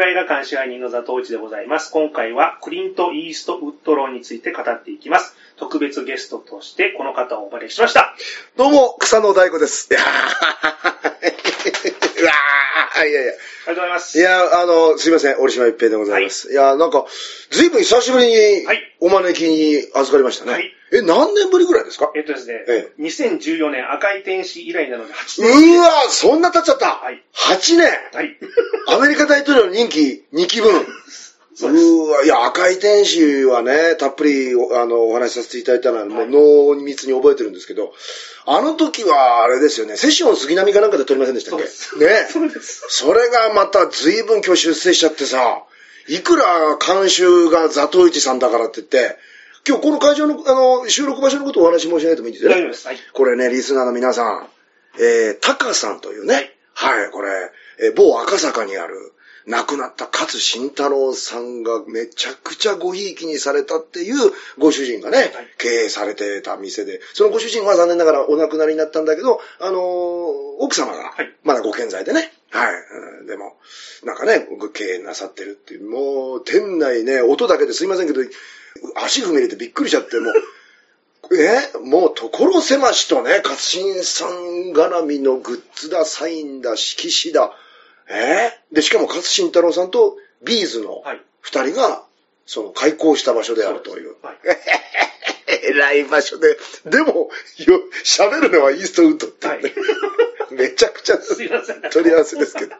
ラ映画館支配人の座頭内でございます。今回はクリント・イーストウッドローについて語っていきます。特別ゲストとしてこの方をお招きしました。どうも、草野大子です。いやーうわーいやいや。ありがとうございます。いや、あの、すいません、折島一平でございます。い、や、なんか、ずいぶん久しぶりにはい、お招きに預かりましたね。はいえ、何年ぶりぐらいですか？えっとですね、え2014年赤い天使以来なので8う年。わそんな経っちゃった、はい。!8 年はい。アメリカ大統領の任期2期分。そうです。うわいや、赤い天使はね、たっぷりおあのお話しさせていただいたのは、もう濃密に覚えてるんですけど、あの時は、あれですよね、セッション杉並かなんかで撮りませんでしたっけ？そうですね。そうです。それがまた随分今日出世しちゃってさ、いくら監修がザトウイチさんだからって言って、今日この会場の、あの、収録場所のことをお話し申し上げてもいいんですよね？大丈夫です。はい。これね、リスナーの皆さん、えー、タカさんというね、はい、これ、えー某赤坂にある、亡くなった勝慎太郎さんがめちゃくちゃごひいきにされたっていうご主人がね、経営されてた店で、そのご主人は残念ながらお亡くなりになったんだけど、あのー奥様がはい、まだご健在でね、はい、うん。でも、なんかね、ご経営なさってるっていう、もう、店内ね、音だけですいませんけど、足踏み入れてびっくりしちゃって、もう、え？もう所狭しとね、勝新さん絡みのグッズだ、サインだ、色紙だ。えで、しかも勝新太郎さんとビーズのはい。二人が、その開校した場所であるという。はい。えらい場所で。でも、よ、喋るのはイーストウッドっていうね、めちゃくちゃすいません。取り合わせですけど。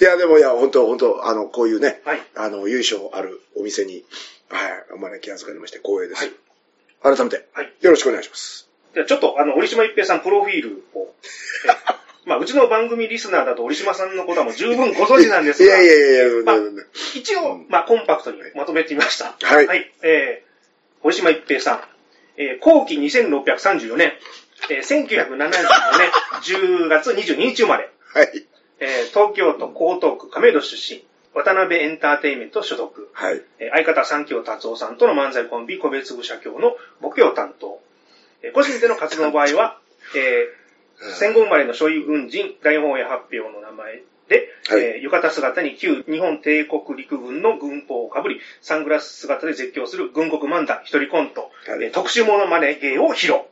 いや、でもいや、本当本当あの、こういうね、はい。あの、由緒あるお店に、はい、お招き預かりまして光栄です。はい改めて、はい。よろしくお願いします。じゃあちょっと、あの、折島一平さんプロフィールを、え まあ、うちの番組リスナーだと折島さんのことはもう十分ご存知なんですが、いやいやいやいや、まあ一応、まあ、コンパクトにまとめてみました。はいはい。えー、堀島一平さん、えー、後期2634年、えー、1974年10月22日生まれ、はい。えー、東京都江東区亀戸出身、渡辺エンターテインメント所属、はい。えー相方三京達夫さんとの漫才コンビ、個別部社協のボケを担当。えー個人での活動の場合は、えー戦後生まれの所有軍人大本営発表の名前で、はいえー浴衣姿に旧日本帝国陸軍の軍法をかぶり、サングラス姿で絶叫する軍国漫談一人コント、はいえー特殊モノマネ芸を披露。は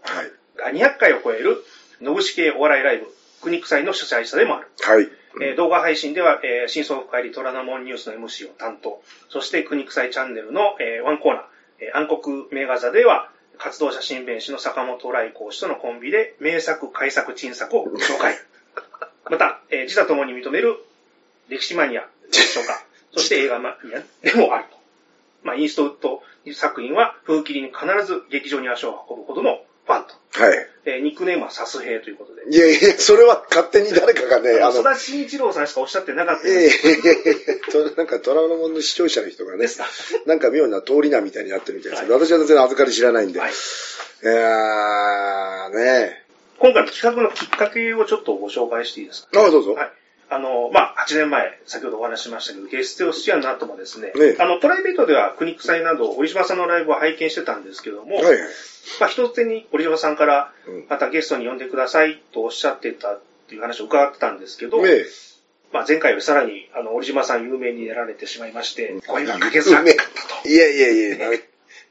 い。が200回を超える、野口系お笑いライブ、国臭いの主催者でもある。はい。えー動画配信では、えー真相深入り虎ノ門ニュースの MC を担当。そして、国臭いチャンネルの、えーワンコーナー、えー暗黒名画座では、活動写真弁士の坂本来講師とのコンビで、名作、改作、珍作を紹介。また、えー自他ともに認める歴史マニアでしょうか。そして映画マニアでもあると。まあ、インストウッド作品は、風切りに必ず劇場に足を運ぶほどのファンと。はい。えーニックネームはサスヘイということで。いやいや、それは勝手に誰かがね、あの、田慎一郎さんしかおっしゃってなかったいやいやいやいやとなんか虎ノ門の視聴者の人がね。なんか妙な通り名みたいになってるみたいですけど、私は全然預かり知らないんで。はいい、やー、ね今回の企画のきっかけをちょっとご紹介していいですか？あ、どうぞ。はい。あの、まあ、8年前、先ほどお話ししましたけど、ゲスト出演の後もですね、ねあの、プライベートでは国臭いなど、折島さんのライブを拝見してたんですけども、はいはい。まあ、一つ手に折島さんからうん、またゲストに呼んでくださいとおっしゃってたっていう話を伺ってたんですけど、ねえ。まあ、前回よりさらに、あの、折島さん有名になられてしまいまして、声がかけづらかったと。いやいやいや、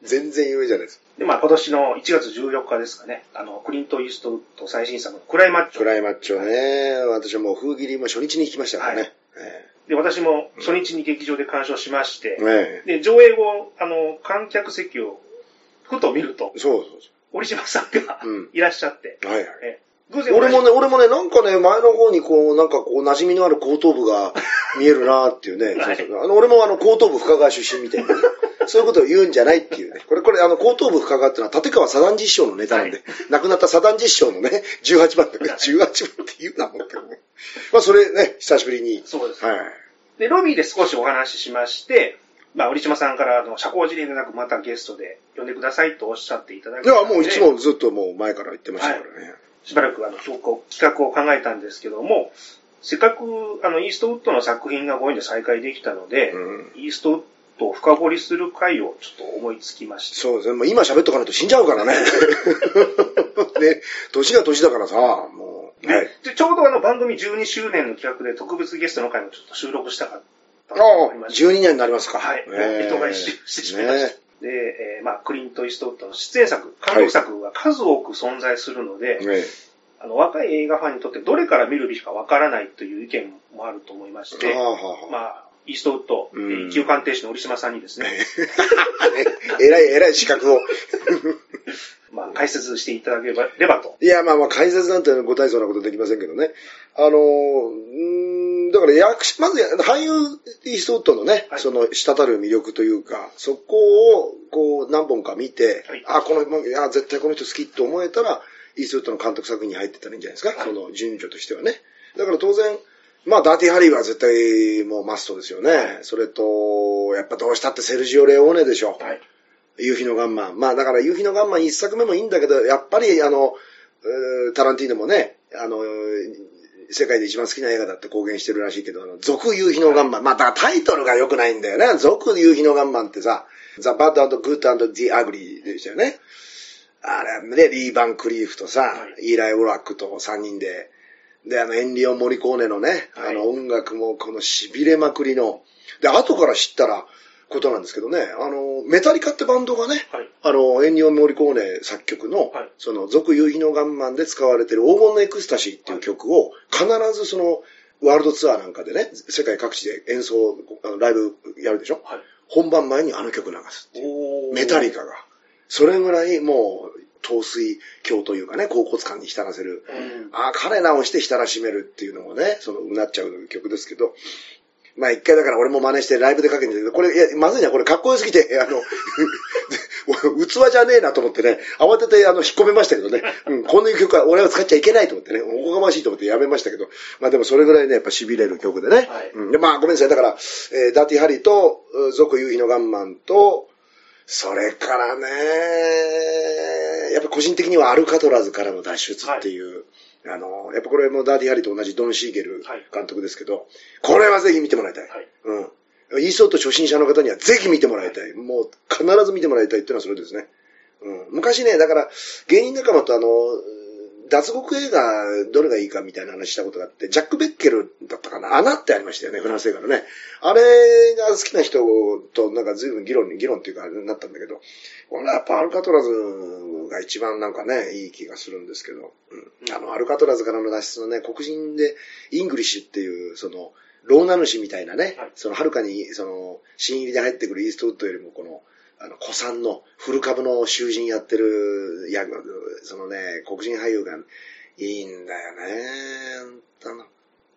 全然有名じゃないです。で、まあ、今年の1月14日ですかね、あの、クリント・イーストウッド最新作のクライマッチョ。クライマッチョね、私はもう風切りも初日に行きましたからね。はい。で、私も初日に劇場で鑑賞しまして、ええで、上映後、あの、観客席をふと見ると、そうそう折島さんがうん。いらっしゃって、そう。はいはい。え偶然俺もね、俺もね、なんかね、前の方にこう、なんかこう、馴染みのある後頭部が見えるなっていうね。はい。そうそう。あの、俺もあの、後頭部深川出身みたいなね、そういうことを言うんじゃないっていうね。これ、これ、あの、後頭部深川っていうのは、立川左団実師匠のネタなんで、はい亡くなった左団実師匠のね、18番だけど、18番って言うなもんけどね。まあ、それね、久しぶりに。そうです。はい。で、ロビーで少しお話ししまして、まあ、折島さんからあの社交辞令でなくまたゲストで呼んでくださいとおっしゃっていただいて。いや、もういつもずっともう前から言ってましたからね。しばらくあの企画を企画を考えたんですけども、せっかくあのイーストウッドの作品がご縁で再開できたので、うんイーストウッドを深掘りする回をちょっと思いつきました。そうですね。もう今喋っとかないと死んじゃうからね。ね、年が年だからさ、もう。ではい。でちょうどあの番組12周年の企画で特別ゲストの回もちょっと収録したかったありまして。12年になりますか。はい。人が一周してしまいました。ねで、えーまあ、クリント・イーストウッドの出演作、監督作が数多く存在するので、ねあの、若い映画ファンにとってどれから見るべきかわからないという意見もあると思いまして、はあはあはあまあ、イーストウッド、うんえー一級鑑定士の折島さんにですね、えらい、えらい資格を。まあ、解説していただければと。いや、まあまあ、解説なんてご大層なことできませんけどね。あのー、んだから役者、まず俳優イーストウッドのね、はいその滴る魅力というか、そこをこう何本か見て、はいあ、この、いや、絶対この人好きって思えたら、イーストウッドの監督作品に入ってたらいいんじゃないですか、はいその順序としてはね。だから当然、まあ、ダーティーハリーは絶対もうマストですよね。はいそれと、やっぱどうしたってセルジオ・レオーネでしょ。はい。夕日のガンマン。まあだから夕日のガンマン一作目もいいんだけど、やっぱりあの、タランティーノもね、あの、世界で一番好きな映画だって公言してるらしいけど、あの、続夕日のガンマン。まあだからタイトルが良くないんだよね。続夕日のガンマンってさ、The Bad and Good and the Ugly でしたよね。あれね、リー・バン・クリーフとさ、はイーライ・ウォラックと3人で、で、あの、エンニオ・モリコーネのね、はいあの、音楽もこの痺れまくりの、で、後から知ったら、ことなんですけどね、あの、メタリカってバンドがね、はい。あの、エンニオ・モリコーネ作曲の、はいその、続夕日のガンマンで使われてる黄金のエクスタシーっていう曲を、必ずその、ワールドツアーなんかでね、世界各地で演奏、あのライブやるでしょ？はい。本番前にあの曲流すっていう。メタリカが。それぐらいもう、陶水鏡というかね、甲骨感に浸らせる。うん。ああ、彼らをして浸らしめるっていうのもね、その、うなっちゃう曲ですけど、まあ一回だから俺も真似してライブでかけてみて、これ、いや、まずいな、これかっこよすぎて、あの、器じゃねえなと思ってね、慌ててあの、引っ込めましたけどね、うん、こんな曲は俺は使っちゃいけないと思ってね、おこがましいと思ってやめましたけど、まあでもそれぐらいね、やっぱ痺れる曲でね。はい。うん、でまあごめんなさい、だから、えーダーティーハリーと、う続夕日のガンマンと、それからね、やっぱ個人的にはアルカトラズからの脱出っていう、あの、やっぱこれもダーティーハリーと同じドン・シーゲルはい監督ですけど、これはぜひ見てもらいたい。はいうん。イーソート初心者の方にはぜひ見てもらいたい。もう必ず見てもらいたいっていうのはそれですね。うん。昔ね、だから芸人仲間とあの、脱獄映画どれがいいかみたいな話したことがあって、ジャック・ベッケルだったかな？穴ってありましたよね、フランス映画のね。あれが好きな人となんか随分議論に、議論っていうかなったんだけど、俺はやっぱアルカトラズが一番なんかね、いい気がするんですけど、うん。あの、アルカトラズからの脱出のね、黒人でイングリッシュっていう、その、牢名主みたいなね、はいその、はるかに、その、新入りで入ってくるイーストウッドよりも、この、あの、古参のフル株の囚人やってる、や、そのね、黒人俳優がいいんだよね。あの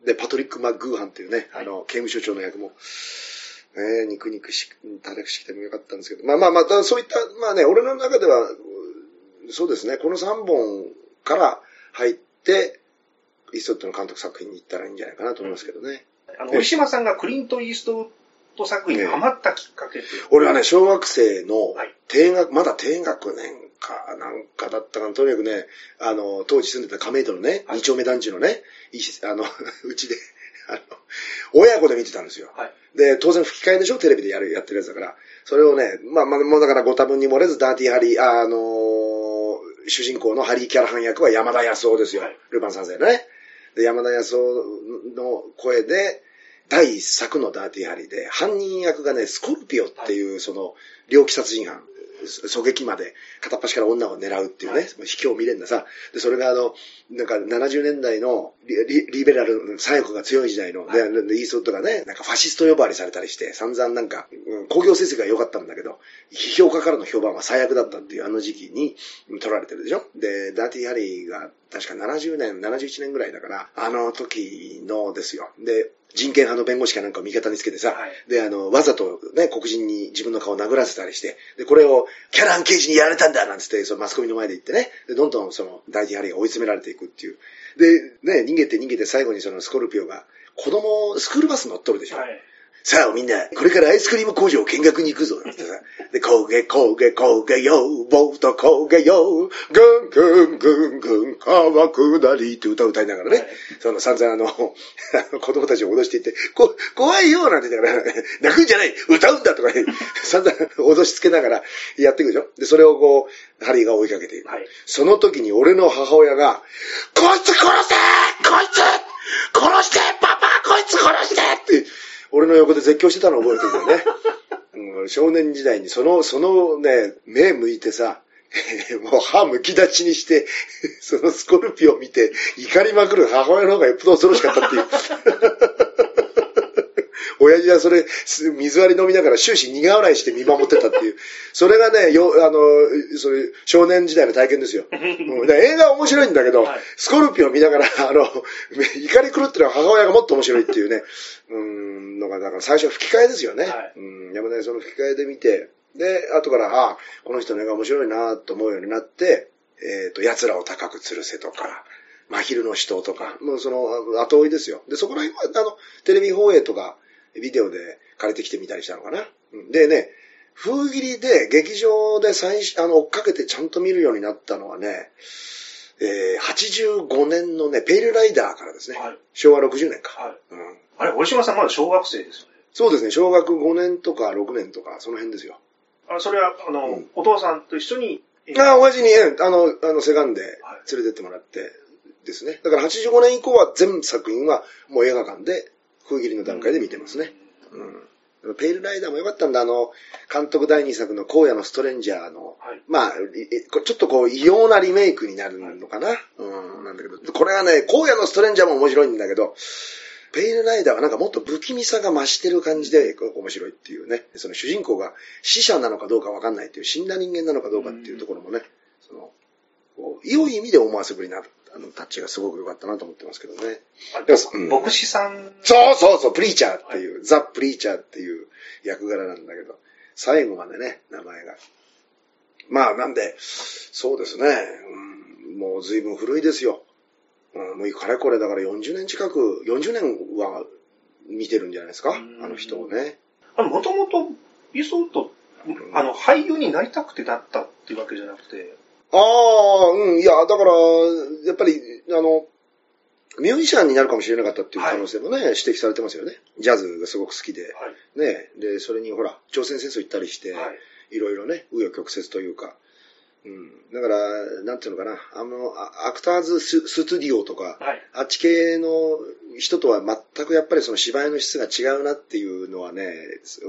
で、パトリック・マッグーハンっていうね、はいあの、刑務所長の役も、ね、肉肉し、叩くしてもよかったんですけど、まあまあまたそういった、まあね、俺の中では、そうですね、この3本から入って、イーストウッドの監督作品に行ったらいいんじゃないかなと思いますけどね。あの、折島さんがクリント・イーストウッド作品にハマったきっかけっていうのは俺はね、小学生のはい低学、まだ低学年かなんかだったかな。とにかくね、あの、当時住んでた亀戸のね、はい二丁目団地のね、いあの、うちで、あの、親子で見てたんですよ。はい。で、当然吹き替えでしょ？テレビでやる、やってるやつだから。それをね、まあまあ、もうだからご多分に漏れず、ダーティーハリー、あ、あのー主人公のハリー・キャラハン役は山田康夫ですよ。はいルパン三世のね。で、山田康夫の声で、第一作のダーティーハリーで、犯人役がね、スコルピオっていう、その、猟奇殺人犯、狙撃まで片っ端から女を狙うっていうね、はい。卑怯未練なさ、で、それがあの、なんか70年代のリリリベラル、左翼が強い時代の、で、でイーストウッドがね、なんかファシスト呼ばわりされたりして、散々なんか、うん工業成績が良かったんだけど、批評家からの評判は最悪だったっていうあの時期に撮られてるでしょ。で、ダーティーハリーが確か70年、71年ぐらいだから、あの時のですよ。で、人権派の弁護士かなんかを味方につけてさ、はいで、あの、わざとね、黒人に自分の顔を殴らせたりして、で、これをキャラン刑事にやられたんだなんつって、そのマスコミの前で言ってね、で、どんどんその、ダーティーハリーが追い詰められていくっていう。で、ね、逃げて逃げて最後にそのスコルピオが、子供、スクールバス乗っとるでしょ。はい。さあみんな、これからアイスクリーム工場を見学に行くぞ。で、焦げ焦げ焦げよ、ボート焦げよ、ぐんぐんぐんぐん、川下りって歌を歌いながらね、はいその散々あの、子供たちを脅していって、こ、怖いよ、なんて言ってから、泣くんじゃない、歌うんだとかね、散々脅しつけながらやっていくでしょ。で、それをこう、ハリーが追いかけていく。はい。その時に俺の母親が、こいつ殺せこいつ殺してパパこいつ殺してって、俺の横で絶叫してたの覚えてるよね。うん、少年時代にその、そのね、目向いてさ、もう歯むき立ちにして、そのスコルピオを見て怒りまくる母親の方がよっぽど恐ろしかったっていう。親父はそれ、水割り飲みながら終始苦笑いして見守ってたっていう。それがね、よ、あの、それ、少年時代の体験ですよ。うん、映画面白いんだけど、はい、スコルピオ見ながら、あの、怒り狂ってる母親がもっと面白いっていうね。うん、のが、だから最初吹き替えですよね。はい、うん、でもね、その吹き替えで見て、で、後から、ああ、この人の映画面白いなと思うようになって、えっ、ー、と、奴らを高く吊るせとか、真昼の死闘とか、もうその後追いですよ。で、そこら辺は、あの、テレビ放映とか、ビデオで借りてきてみたりしたのかな。でね、風切りで劇場で最初、あの、追っかけてちゃんと見るようになったのはね、えー、85年のね、ペイルライダーからですね。はい、昭和60年か。はい。うん。あれ、折島さんまだ小学生ですよね。そうですね、小学5年とか6年とか、その辺ですよ。あそれは、あの、うん、お父さんと一緒に、あ、親父に、あの、あの、セガンで連れてってもらってですね。だから85年以降は全作品はもう映画館で風切りの段階で見てますね。うん。ペイルライダーも良かったんだ、あの、監督第2作の荒野のストレンジャーの、はい、まあ、ちょっとこう、異様なリメイクになるのかな、はい、うん、なんだけど、これはね、荒野のストレンジャーも面白いんだけど、ペイルライダーはなんかもっと不気味さが増してる感じで面白いっていうね。その主人公が死者なのかどうかわかんないっていう、死んだ人間なのかどうかっていうところもね、その、良い意味で思わせぶりなあのタッチがすごく良かったなと思ってますけどね。うん、牧師さんそうそうそう、プリーチャーっていう、はい、ザ・プリーチャーっていう役柄なんだけど、最後までね、名前が。まあ、なんで、そうですね、うん、もう随分古いですよ。うん、もうかれこれだから40年近く、40年は見てるんじゃないですか、あの人をね。もともと、イソウト、あの、俳優になりたくてなったっていうわけじゃなくて、ああ、うん、いや、だから、やっぱり、あの、ミュージシャンになるかもしれなかったっていう可能性もね、はい、指摘されてますよね。ジャズがすごく好きで。はい、ね。で、それにほら、朝鮮戦争行ったりして、はい、いろいろね、紆余曲折というか。うん。だから、なんていうのかな、あの、アクターズススツディオとか、はい、あっち系の人とは全くやっぱりその芝居の質が違うなっていうのはね、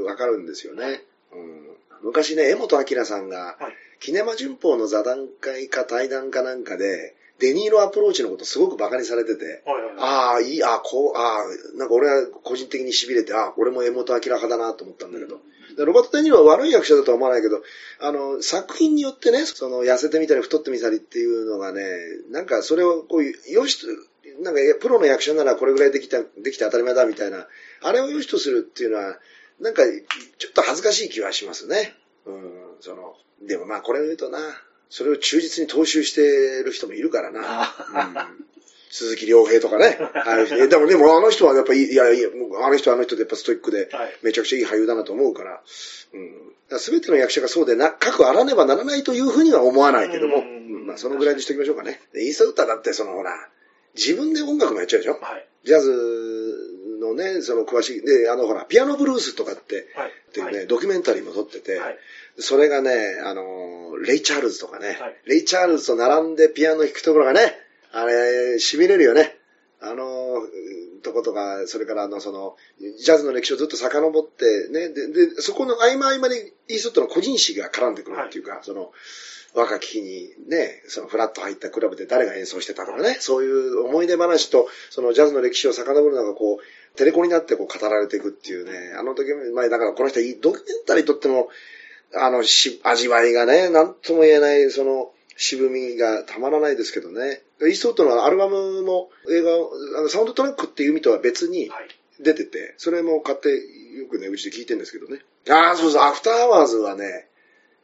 わかるんですよね。うん、昔ね、江本明さんが、はいキネマ旬報の座談会か対談かなんかで、デニーロアプローチのことすごく馬鹿にされてて、ああ、いい、ああ、こう、ああ、なんか俺は個人的に痺れて、ああ、俺も江本明派だなと思ったんだけど、うん、ロバート・デニーロは悪い役者だとは思わないけど、あの、作品によってね、その、痩せてみたり太ってみたりっていうのがね、なんかそれをこう、よしと、なんか、プロの役者ならこれぐらいできた、できて当たり前だみたいな、あれを良しとするっていうのは、なんか、ちょっと恥ずかしい気はしますね。うん、その、でもまあこれを言うとな、それを忠実に踏襲してる人もいるからな。うん、鈴木亮平とかね。はい、でもでもあの人はやっぱり、いやいや、あの人はあの人でやっぱストイックで、めちゃくちゃいい俳優だなと思うから、す、べ、ての役者がそうでな、くあらねばならないというふうには思わないけども、まあそのぐらいにしておきましょうかね。イースターだってそのほら、自分で音楽もやっちゃうでしょ、はい、ジャズのね、その詳しい、で、あのほら、ピアノブルースとかって、はい、っていうね、ドキュメンタリーも撮ってて、はい、それがね、あの、レイ・チャールズとかね、はい、レイ・チャールズと並んでピアノ弾くところがね、あれ、痺れるよね。あの、とことか、それからあの、その、ジャズの歴史をずっと遡って、ね、で、でそこの合間合間にイーストットの個人誌が絡んでくるっていうか、はい、その、若き日にね、そのフラット入ったクラブで誰が演奏してたとかね、そういう思い出話と、そのジャズの歴史を遡るのがこう、テレコになってこう語られていくっていうね、あの時、前だからこの人ドキュメンタリーとっても、あの、し、味わいがね、なんとも言えない、その、渋みがたまらないですけどね。イーストウッドのアルバムも映画、あのサウンドトラックっていう意味とは別に出てて、それも買ってよくね、うちで聞いてるんですけどね。ああ、そうそう、アフターアワーズはね、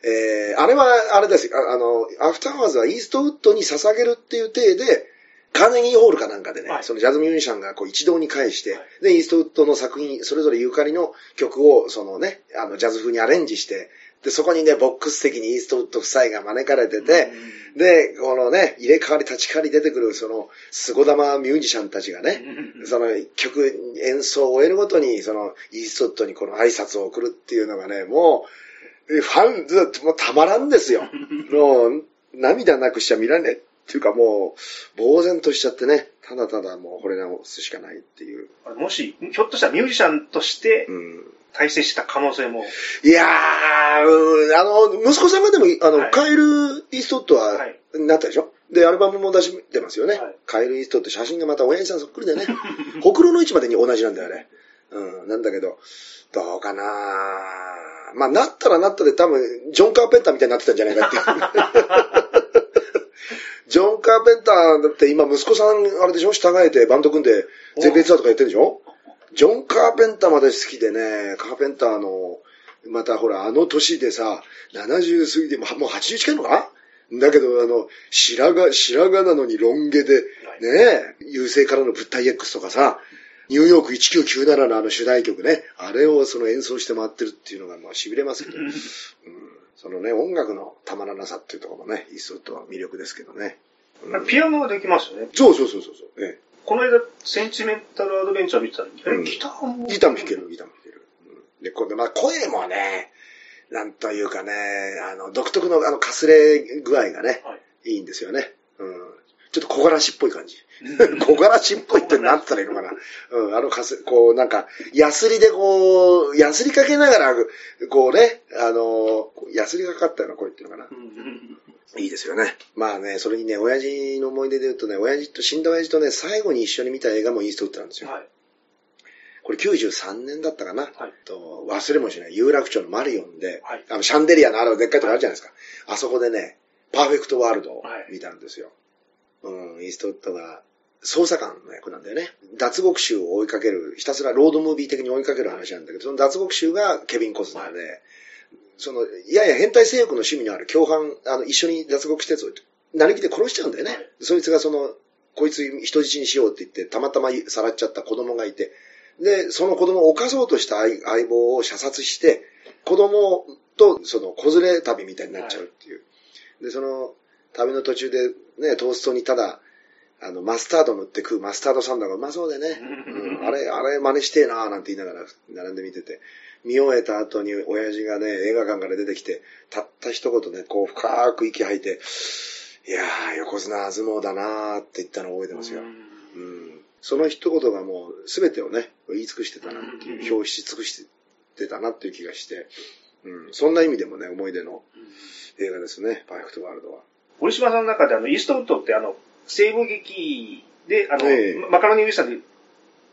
えー、あれは、あれです。あの、アフターアワーズはイーストウッドに捧げるっていう体で、カーネギーホールかなんかでね、はい、そのジャズミュージシャンがこう一堂に会して、はい、で、イーストウッドの作品、それぞれゆかりの曲を、そのね、あの、ジャズ風にアレンジして、で、そこにね、ボックス的にイーストウッド夫妻が招かれてて、で、このね、入れ替わり立ち替わり出てくる、その、凄玉ミュージシャンたちがね、その曲、演奏を終えるごとに、その、イーストウッドにこの挨拶を送るっていうのがね、もう、ファン、もうたまらんですよ。もう、涙なくしちゃ見られない。っていうかもう、呆然としちゃってね、ただただもう惚れ直すしかないっていう。もし、ひょっとしたらミュージシャンとしてうん。大成した可能性も、いやー、うんあの、息子さんがでも、あの、はいカエル・イーストウッドは、はいなったでしょ？で、アルバムも出してますよね。はいカエル・イーストウッド、写真がまた親父さんそっくりでね。ほくろの位置までに同じなんだよね。うん、なんだけど、どうかなまあ、なったらなったで多分、ジョン・カーペンターみたいになってたんじゃないかっていう。ジョン・カーペンターだって今息子さん、あれでしょ従えてバンド組んで、全米ツアーとかやってるでしょ？ジョン・カーペンターまで好きでね、カーペンターの、またほら、あの年でさ、70過ぎて、もうもう80近いのか？だけど、あの、白髪、白髪なのにロン毛で、ねえ、優勢からの物体 X とかさ、ニューヨーク1997のあの主題曲ね、あれをその演奏して回ってるっていうのがまあ痺れますけど、うん、そのね、音楽のたまらなさっていうところもね、イーストウッドは魅力ですけどね。うんピアノができますよね。そうそうそうそうそう、えこの間、センチメンタルアドベンチャー見てた時、うんギターも。えギターも弾ける、ギターも弾ける。うんで、これまあ声もね、なんというかね、あの、独特のあの、かすれ具合がね、はい。いいんですよね。うん。ちょっと小柄しっぽい感じ。小柄しっぽいって何て言ったらいいのかな。うん、あのかす、こう、なんか、ヤスリでこう、ヤスリかけながら、こうね、あの、ヤスリがかかったような声っていうのかな。いいですよね。まあね、それにね、親父の思い出で言うとね、親父と、死んだ親父とね、最後に一緒に見た映画もイーストウッドなんですよ。はい。これ93年だったかな。はいと忘れもしない有楽町のマリオンで、はいあの、シャンデリアのあるでっかいとこあるじゃないですか。あそこでね、パーフェクトワールドを見たんですよ。うん、イーストウッドが捜査官の役なんだよね。脱獄囚を追いかける、ひたすらロードムービー的に追いかける話なんだけど、その脱獄囚がケビン・コスナーで、その、やや変態性欲の趣味のある共犯、あの、一緒に脱獄施設を、なりきで殺しちゃうんだよね。はいそいつがその、こいつ人質にしようって言って、たまたまさらっちゃった子供がいて、で、その子供を犯そうとした相相棒を射殺して、子供とその子連れ旅みたいになっちゃうっていう。で、その旅の途中でね、トーストにただ、あの、マスタード塗って食うマスタードサンドがう。まそうでね、うん、あれ、あれ真似してえなーなんて言いながら並んで見てて、見終えた後に親父がね、映画館から出てきて、たった一言ね、こう深く息吐いて、いやー、横綱相撲だなーって言ったのを覚えてますよ。うん。うん。その一言がもう全てをね、言い尽くしてたなっていう、表し尽くしてたなっていう気がして、うん、そんな意味でもね、思い出の映画ですね、パーフェクトワールドは。堀島さんの中であの、イーストウッドってあの、西部劇で、あの、ええ。マカロニウエスタンで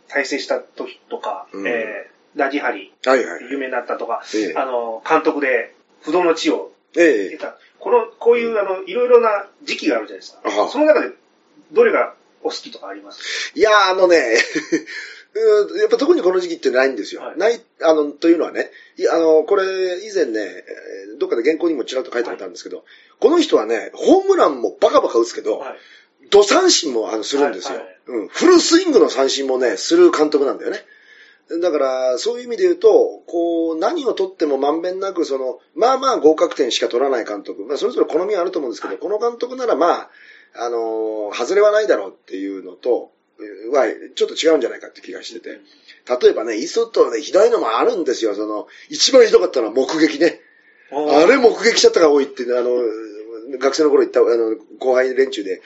大成した時とか、うん。えー、ラジハリ、はいはい。有名になったとか、ええ。あの、監督で、不動の地をええ。出た。この、こういう、あの、いろいろな時期があるじゃないですか。その中で、どれがお好きとかあります？いやー、あのね、う んやっぱ特にこの時期ってないんですよ。はいない、あの、というのはね、いあの、これ以前ね、えーどっかで原稿にもちらっと書いてあったんですけど、この人はね、ホームランもバカバカ打つけど、はい。ド三振もあのするんですよ、はいはいうん。フルスイングの三振もね、する監督なんだよね。だから、そういう意味で言うと、こう、何を取ってもまんべんなく、その、まあまあ合格点しか取らない監督。まあ、それぞれ好みはあると思うんですけど、この監督ならまあ、あのー外れはないだろうっていうのと、は、ちょっと違うんじゃないかって気がしてて。例えばね、イーストウッドはね、ひどいのもあるんですよ。その、一番ひどかったのは目撃ね。あれ目撃しちゃったが多いって、あの、学生の頃行った、あの、後輩連中で、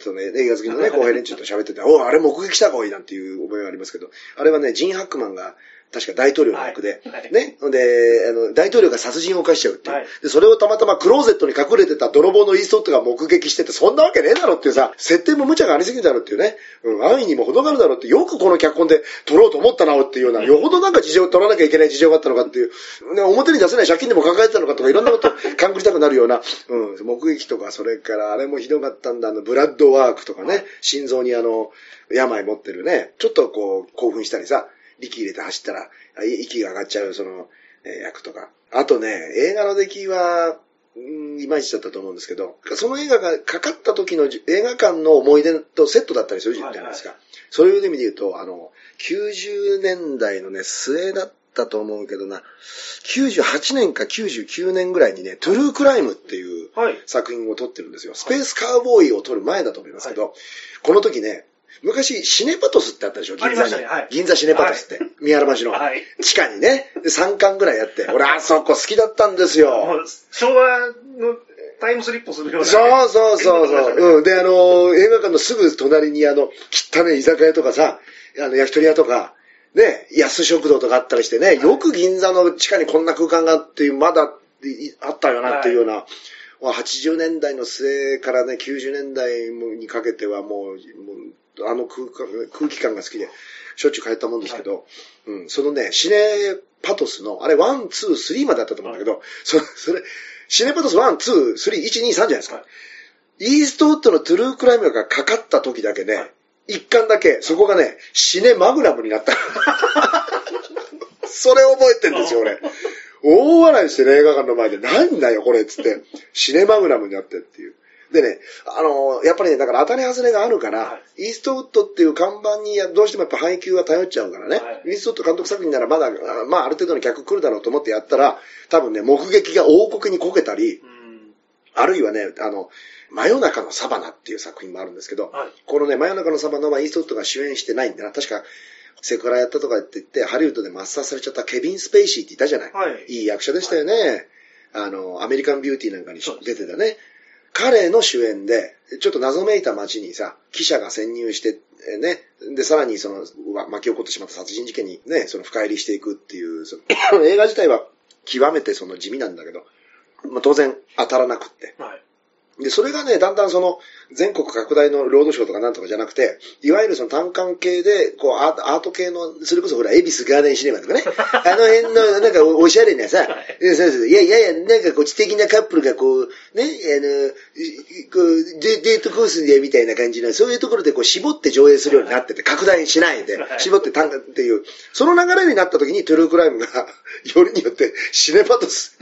その映画好きのね、後輩連中と喋ってて、おあれ目撃したが多いなんていう覚えがありますけど、あれはね、ジン・ハックマンが、確か大統領の役で、はい。はい。ね、で、あの、大統領が殺人を犯しちゃうっていう、はい。で、それをたまたまクローゼットに隠れてた泥棒のイーストウッドが目撃してて、そんなわけねえだろっていうさ、設定も無茶がありすぎるだろっていうね、うん、安易にも程があるだろうって、よくこの脚本で撮ろうと思ったなっていうような、よほどなんか事情を取らなきゃいけない事情があったのかっていう、ね、表に出せない借金でも抱えてたのかとか、いろんなこと勘ぐりたくなるような、うん、目撃とか、それからあれもひどかったんだ、あの、ブラッドワークとかね、心臓にあの、病持ってるね、ちょっとこう、興奮したりさ、力入れて走ったら、息が上がっちゃう、その、えー役とか。あとね、映画の出来は、うんいまいちだったと思うんですけど、その映画がかかった時のじ映画館の思い出とセットだったりするじゃないですか。そういう意味で言うと、あの、90年代のね、末だったと思うけどな、98年か99年ぐらいにね、トゥルークライムっていうはい。作品を撮ってるんですよ。スペースカーボーイを撮る前だと思いますけど、この時ね、昔シネパトスってあったでしょ、銀座に。ねはい銀座シネパトスって、宮原橋のはい。地下にね、で3巻ぐらいあって、俺あそこ好きだったんですもよ。う昭和のタイムスリップするような、そうそうそうそう。う。うん。で、あの、映画館のすぐ隣に、あの、汚い居酒屋とかさ、あの、焼き鳥屋とか、ね、安食堂とかあったりしてね、よく銀座の地下にこんな空間があっていう、まだいあったよなっていうような、まあ80年代の末からね、90年代にかけてはもう、もうあの空間空気感が好きで、しょっちゅう通ったもんですけど、うん、そのね、シネパトスの、あれ、 one、two、three まであったと思うんだけど、そそれ、シネパトス one、two、three、1、2、3じゃないですか。はいイーストウッドのトゥルークライムがかかった時だけね、はい一館だけ、そこがね、シネマグナムになった。それ覚えてんですよ、俺。大笑いしてね、映画館の前で、なんだよ、これ、つって、シネマグナムになってっていう。でね、あのやっぱりね、だから当たり外れがあるから、はイーストウッドっていう看板にどうしてもやっぱ配給が頼っちゃうからね、はいイーストウッド監督作品ならまだ、あまあある程度の客来るだろうと思ってやったら、多分ね、目撃が王国にこけたり、うんあるいはね、あの、真夜中のサバナっていう作品もあるんですけど、はいこのね、真夜中のサバナはイーストウッドが主演してないんだな。確か、セクハラやったとかって言って、ハリウッドで抹殺されちゃったケビン・スペイシーっていたじゃない。はいいい役者でしたよね。あの、アメリカンビューティーなんかに出てたね。彼の主演で、ちょっと謎めいた街にさ、記者が潜入して、えーね、で、さらにその、巻き起こってしまった殺人事件にね、その深入りしていくっていう、その 映画自体は極めてその地味なんだけど、まあ、当然当たらなくって。はい。で、それがね、だんだんその、全国拡大のロードショーとかなんとかじゃなくて、いわゆるその単館系で、こう、アートアート系の、それこそほら、恵比寿ガーデンシネマとかね、あの辺の、なんかお、おしゃれなさ、い。やいやいや、なんかこう、知的なカップルがこう、ね、あの、こう、デデートコースでみたいな感じの、そういうところでこう、絞って上映するようになってて、拡大しないでは、い。絞って単館っていう、その流れになった時にトゥルークライムが、よりによって、シネパトス、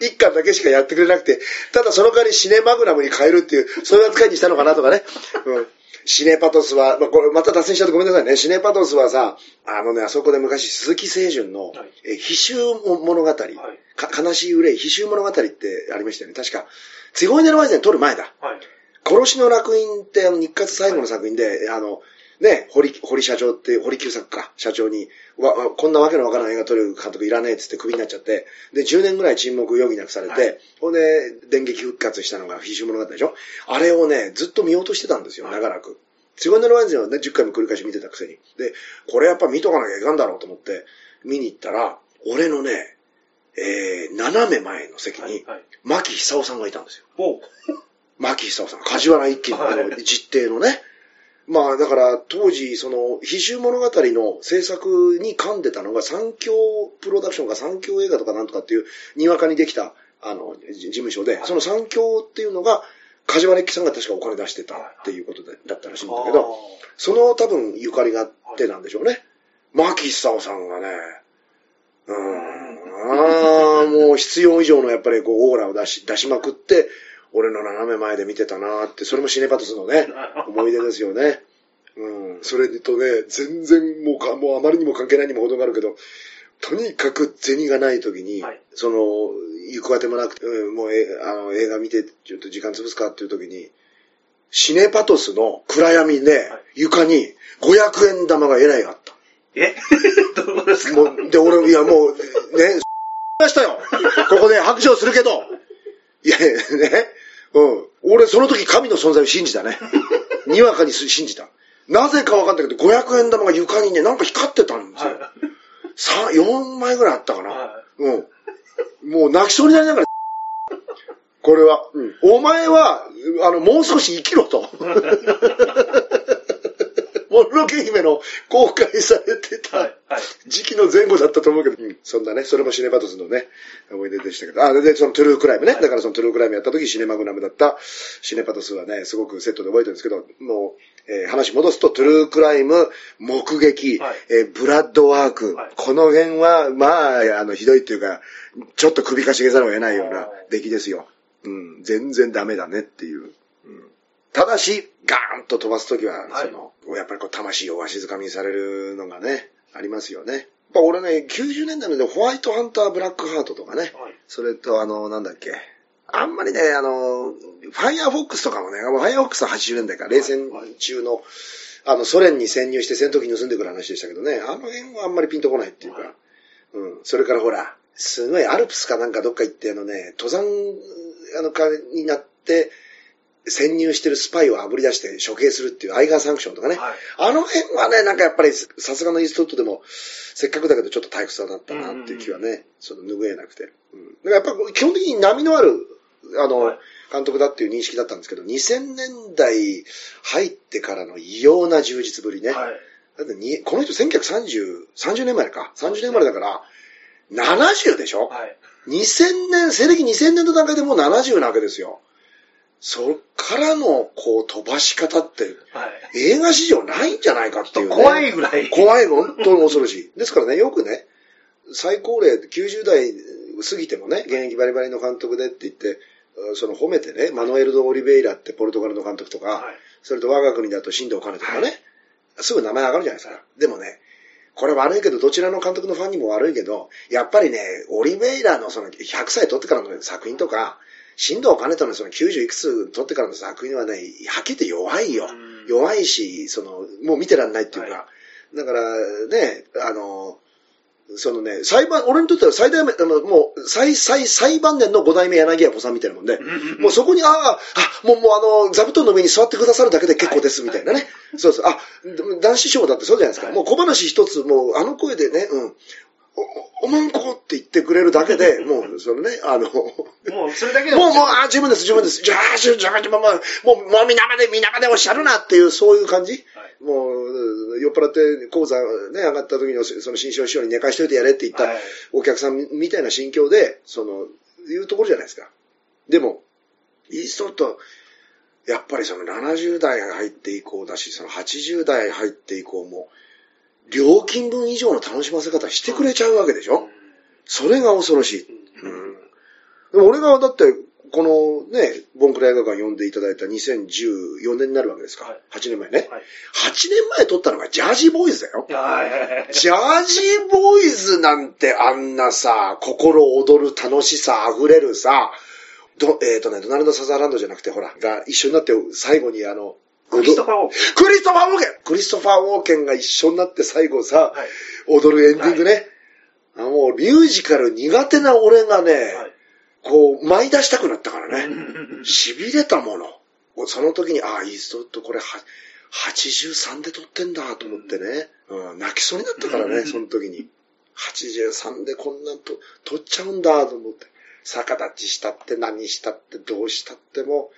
い一巻だけしかやってくれなくて、ただその代わりシネマグナムに変えるっていう、そういう扱いにしたのかなとかね。うん。シネパトスは、まあ、これまた脱線しちゃってごめんなさいね。シネパトスはさ、あのね、あそこで昔鈴木清純の、はいえ奇襲物語、いか悲しい憂い、奇襲物語ってありましたよね。確か、ツィゴイネルワイゼン撮る前だ。はい。殺しの楽園ってあの日活最後の作品で、あの、ね、堀、堀社長って、堀久作か、社長に、わ、わこんなわけのわからない映画撮る監督いらねえっつってクビになっちゃって、で、10年ぐらい沈黙を余儀なくされて、はいほんで、電撃復活したのが必修物語でしょあれをね、ずっと見落としてたんですよ、はい長らく。ツィゴンネルワンはね、10回も繰り返し見てたくせに。で、これやっぱ見とかなきゃいかんだろうと思って、見に行ったら、俺のね、えー、斜め前の席に、はい。牧久夫さんがいたんですよ。牧久夫さん、梶原一騎のはい実弟のね。まあだから当時、その、非衆物語の制作に噛んでたのが三京プロダクションか三京映画とかなんとかっていう、にわかにできた、あの、じ事務所で、その三京っていうのが、梶原一騎さんが確かお金出してたっていうことでだったらしいんだけど、その多分ゆかりがあってなんでしょうね。牧久夫さんがね、うーん、あーもう必要以上のやっぱりこうオーラを出し、出しまくって、俺の斜め前で見てたなーって、それもシネパトスのね、思い出ですよね。うん、それとね、全然もうか、もうあまりにも関係ないにも程があるけど、とにかく銭がない時に、はいその、行く当てもなくて、うんもうえあの映画見てちょっと時間潰すかっていう時に、シネパトスの暗闇で、はい床に500円玉がえらいあった。え？どうですか？もう、で、俺、いや、もう、ね、ましたよ。ここで白状するけど。いや、ね、うん。俺、その時神の存在を信じたね。にわかに信じた。なぜか分かんないけど、500円玉が床にね、なんか光ってたんですよ。はさ4枚ぐらいあったかな。い。はうん。もう泣きそうになりながら、これは、うんお前は、あの、もう少し生きろと。モノノケ姫の公開されてい。たはい。はい。時期の前後だったと思うけど、うんそんなね、それもシネパトスのね、思い出でしたけど、あ、で、そのトゥルークライムね、だからそのトゥルークライムやった時シネマグナムだったシネパトスはね、すごくセットで覚えてるんですけど、もう、えー話戻すと、トゥルークライム、目撃、はいえーブラッドワーク、はいこの辺は、まあ、あの、ひどいっていうか、ちょっと首かしげざるを得ないような出来ですよ。うん、全然ダメだねっていう。うんただし、ガーンと飛ばすときは、はいその、やっぱりこう、魂をわしづかみにされるのがね、ありますよね。やっぱ俺ね、90年代のでホワイトハンターブラックハートとかね、はい。それとあの、なんだっけ、あんまりね、あの、ファイヤーフォックスとかもね、ファイヤーフォックスは80年代から冷戦中の、あの、ソ連に潜入して戦闘機盗んでくる話でしたけどね、あの辺はあんまりピンとこないっていうか、うん。それからほら、すごいアルプスかなんかどっか行ってあのね、登山あの、かになって、潜入してるスパイを炙り出して処刑するっていうアイガーサンクションとかね。はいあの辺はね、なんかやっぱりさすがのイーストウッドでも、せっかくだけどちょっと退屈だったなっていう気はね、その拭えなくて。うん。だからやっぱ基本的に波のある、あの、はい監督だっていう認識だったんですけど、2000年代入ってからの異様な充実ぶりね。はい。だってに、この人1930、30年前か。30年前だから、70でしょ？はい。2000年、西暦2000年の段階でもう70なわけですよ。そっからの、こう、飛ばし方って、はい。映画史上ないんじゃないかっていう、ね。怖いぐらい。怖い、本当に恐ろしい。ですからね、よくね、最高齢、90代過ぎてもね、現役バリバリの監督でって言って、その褒めてね、マノエル・ド・オリベイラってポルトガルの監督とか、はいそれと我が国だと新藤兼とかね、すぐ名前上がるじゃないですか。でもね、これ悪いけど、どちらの監督のファンにも悪いけど、やっぱりね、オリベイラのその100歳撮ってからの作品とか、新藤兼人のその90いくつ撮ってからの作品はね、はっきり言って弱いよ。うん弱いし、その、もう見てらんないっていうか、はだからね、あの、そのね、裁判、俺にとっては最大目、あのもう、最、最、最晩年の五代目柳家子さんみたいなもんで、もうそこに、ああ、あ、もう、もうあの、座布団の上に座ってくださるだけで結構です、みたいなね。そうそう。あ、男子賞だってそうじゃないですか。はいもう小話一つ、もうあの声でね、うん。お、おまんこって言ってくれるだけで、もう、そのね、あの、もうそれだけでもう、もう、あ、十分です、十分です。じゃあ、じゃあ、じゃあ、もう、もう、もう皆まで、皆までおっしゃるなっていう、そういう感じ。はいもう、酔っ払って講座ね、上がった時の、その新章師匠に寝かしといてやれって言ったはいお客さんみたいな心境で、その、いうところじゃないですか。でも、イーストウッド、やっぱりその70代入って以降だし、その80代入って以降も、料金分以上の楽しませ方してくれちゃうわけでしょ、それが恐ろしい。うん。でも俺がだって、このね、ボンクラ映画館呼んでいただいた2014年になるわけですか。はい8年前ね。はい8年前撮ったのがジャージーボーイズだよ。ジャージーボーイズなんてあんなさ、心躍る楽しさ溢れるさ、ど、えっ、とね、ドナルド・サザーランドじゃなくて、ほら、が一緒になって最後にあの、クリストファー・ウォーククリストファー・ウォーケンクリストファー・ウォーケンが一緒になって最後さ、はい踊るエンディングね。あもうミュージカル苦手な俺がね、はいこう、舞い出したくなったからね。うん痺れたもの。その時に、ああ、イーストウッドこれは、83で撮ってんだと思ってね。うん、泣きそうになったからね、その時に。83でこんなんと撮っちゃうんだと思って。逆立ちしたって何したってどうしたっても、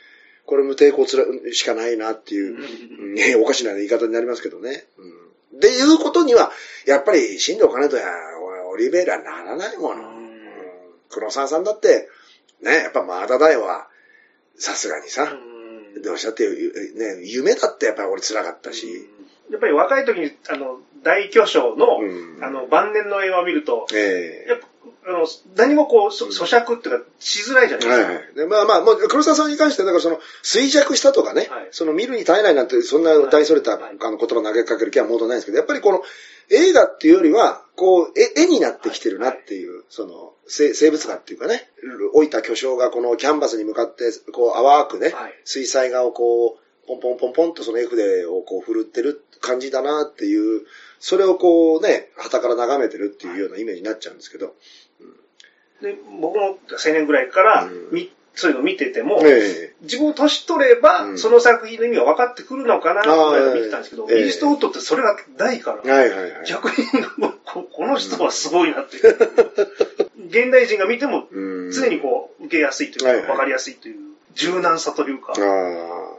これ無抵抗つらしかないなっていう、うん。ね、おかしな言い方になりますけどね。うん。でいうことには、やっぱり、新藤兼人やオリベイラならないもの。うん。うん。黒沢さんだって、ね、やっぱマーダダイは、さすがにさ、うん。どうしたって、ね、夢だってやっぱり俺辛かったし、やっぱり若い時に、あの、大巨匠の、うん。あの、晩年の映画を見ると、ええ。やっぱ、あの、何もこう、そ咀嚼っていうか、しづらいじゃないですか。はいはい。でまあまあ、黒沢さんに関しては、だからその、衰弱したとかね、はいその見るに耐えないなんて、そんな大それた、はいあの言葉投げかける気はもうとないんですけど、やっぱりこの、映画っていうよりは、こう、絵絵になってきてるなっていう、その、生生物画っていうかね、老いた巨匠がこのキャンバスに向かって、こう、淡くね、はい水彩画をこう、ポンポンポンポンとその絵筆をこう振るってる感じだなっていう、それをこうね、旗から眺めてるっていうようなイメージになっちゃうんですけど、で、僕も青年ぐらいから、うん。みそういうの見てても、え自分年取れば、うん。その作品の意味が分かってくるのかな、ぐらいで見てたんですけど、ええ。イーストウッドってそれがないから、えはいはいはい。逆にこ、この人はすごいなって。現代人が見ても、うん。常にこう、受けやすいというか、分かりやすいという、柔軟さというか、あ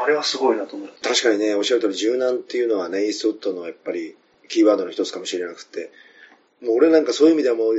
あ。あれはすごいなと思って。確かにね、おっしゃる通り柔軟っていうのはね、イーストウッドのやっぱりキーワードの一つかもしれなくて、もう俺なんかそういう意味ではもう、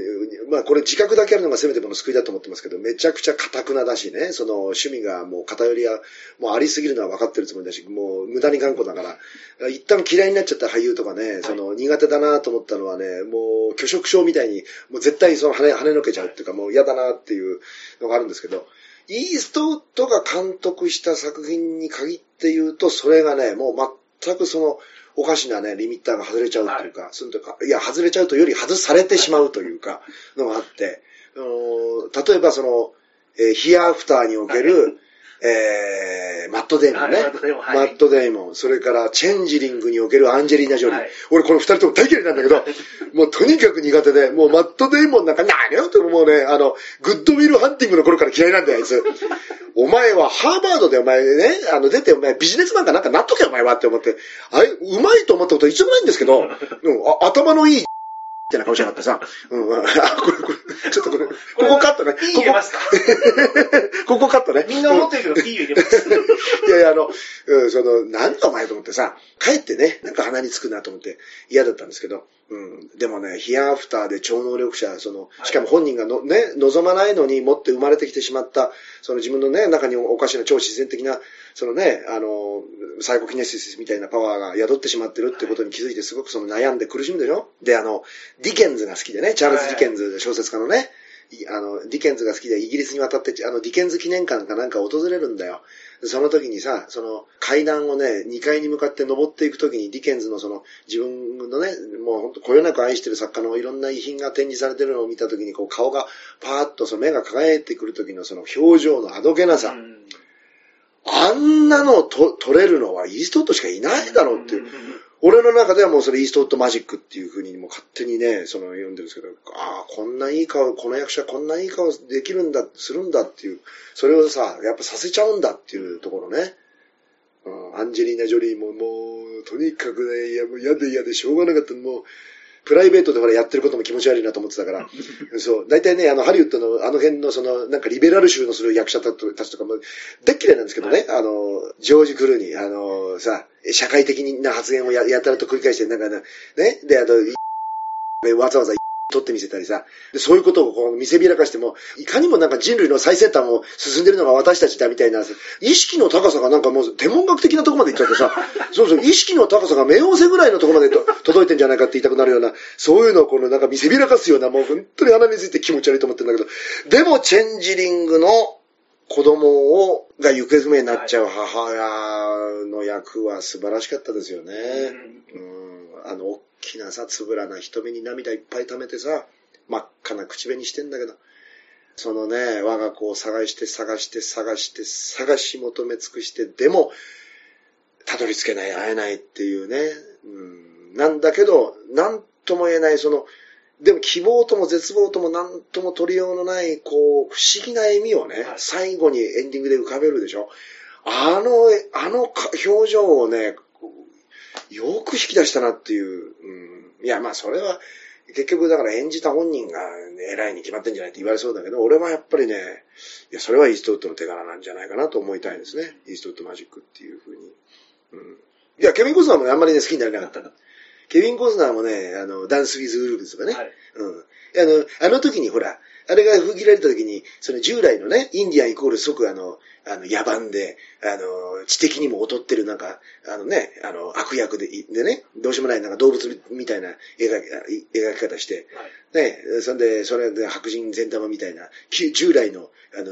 まあこれ自覚だけあるのがせめてもの救いだと思ってますけど、めちゃくちゃ堅くなだしね、その趣味がもう偏りや、もうありすぎるのは分かってるつもりだし、もう無駄に頑固だから、一旦嫌いになっちゃった俳優とかね、その苦手だなと思ったのはね、もう拒食症みたいに、もう絶対その跳ね跳ねのけちゃうっていうか、もう嫌だなっていうのがあるんですけど、イーストウッドが監督した作品に限って言うと、それがね、もう全くその、おかしなね、リミッターが外れちゃうというか、そのとか、いや、外れちゃうというより外されてしまうというか、のがあって、あの例えばその、えーヒアアフターにおける、えー、マットデイモンね。はいマットデイモンはいマットデイモン。それから、チェンジリングにおけるアンジェリーナ・ジョリー。はい俺この二人とも大嫌いなんだけど、もうとにかく苦手で、もうマットデイモンなんか何よってもうね、あの、グッドウィルハンティングの頃から嫌いなんだよ、あいつ。お前はハーバードでお前ね、あの出てお前ビジネスマンかなんかなっとけお前はって思って、あれ、うまいと思ったこと一度もないんですけど、うんあ頭のいいみたいな顔しやがってさ、うん、あ、これ、これ、ちょっとこれ、ここカットね。ピー入れますか？ここ、カットね。みんな思ってるけど、ピー入れます。いやいや、あの、うん、その、なんだお前と思ってさ、帰ってね、なんか鼻につくなと思って嫌だったんですけど、うん、でもね、ヒアアフターで超能力者、その、しかも本人がの、ね、望まないのに持って生まれてきてしまった、その自分のね、中におかしな超自然的な、そのね、あの、サイコキネシスみたいなパワーが宿ってしまってるってことに気づいてすごくその悩んで苦しむでしょ？で、あの、ディケンズが好きでね、チャールズ・ディケンズ、小説家のね、あの、ディケンズが好きでイギリスに渡って、あの、ディケンズ記念館かなんか訪れるんだよ。その時にさ、その階段をね、2階に向かって登っていく時にディケンズのその自分のね、もう本当こよなく愛してる作家のいろんな遺品が展示されてるのを見た時にこう顔がパーッとその目が輝いてくる時のその表情のあどけなさ。うんあんなのを撮れるのはイーストウッドしかいないだろうっていう。俺の中ではもうそれイーストウッドマジックっていう風にもう勝手にね、その呼んでるんですけど、ああ、こんないい顔、この役者こんないい顔できるんだ、するんだっていう、それをさ、やっぱさせちゃうんだっていうところね。うん、アンジェリーナ・ジョリーももう、とにかくね、いやもう嫌で嫌でしょうがなかった。もう、プライベートでほらやってることも気持ち悪いなと思ってたから。そう。大体ね、あの、ハリウッドのあの辺のその、なんかリベラル集のする役者たちとかも、大っ嫌いなんですけどね、あの、ジョージ・クルーニー、あの、さ、社会的な発言をややたらと繰り返して、なんかね、ねで、あと、い わざわざ取ってみせたりさ、でそういうことをこう見せびらかしても、いかにもなんか人類の最先端を進んでるのが私たちだみたいな、意識の高さがなんかもう天文学的なところまで行っちゃってさ、そうそう、意識の高さが冥王星ぐらいのところまでと届いてんじゃないかって言いたくなるような、そういうのをこのなんか見せびらかすような、もう本当に鼻について気持ち悪いと思ってるんだけど、でもチェンジリングの子供を、が行方不明になっちゃう母親の役は素晴らしかったですよね。うん、あの、大きなさ、つぶらな瞳に涙いっぱい溜めてさ、真っ赤な口紅してんだけど、そのね、我が子を探して探して探して探し求め尽くして、でも、たどり着けない、会えないっていうね、うん、なんだけど、なんとも言えない、その、でも希望とも絶望とも何とも取りようのない、こう、不思議な笑みをね、はい。最後にエンディングで浮かべるでしょ。あの、あのか表情をね、よく引き出したなっていう。うん、いや、まあそれは、結局だから演じた本人が偉いに決まってんじゃないって言われそうだけど、俺はやっぱりね、いや、それはイーストウッドの手柄なんじゃないかなと思いたいですね。イーストウッドマジックっていうふうに。うん。いや、ケビン・コスナーもね、あんまりね、好きになれなかった。ケビン・コスナーもね、あの、ダンス・ウィズ・ウルブズとかね。はいうん。あの、あの時にほら、あれが封切られた時に、その従来のね、インディアンイコール即あの、あの、野蛮で、あの、知的にも劣ってるなんか、あのね、あの、悪役で、でね、どうしようもないなんか動物みたいな描き描き方して、ね、そんで、それで白人善玉みたいな、き従来の、あの、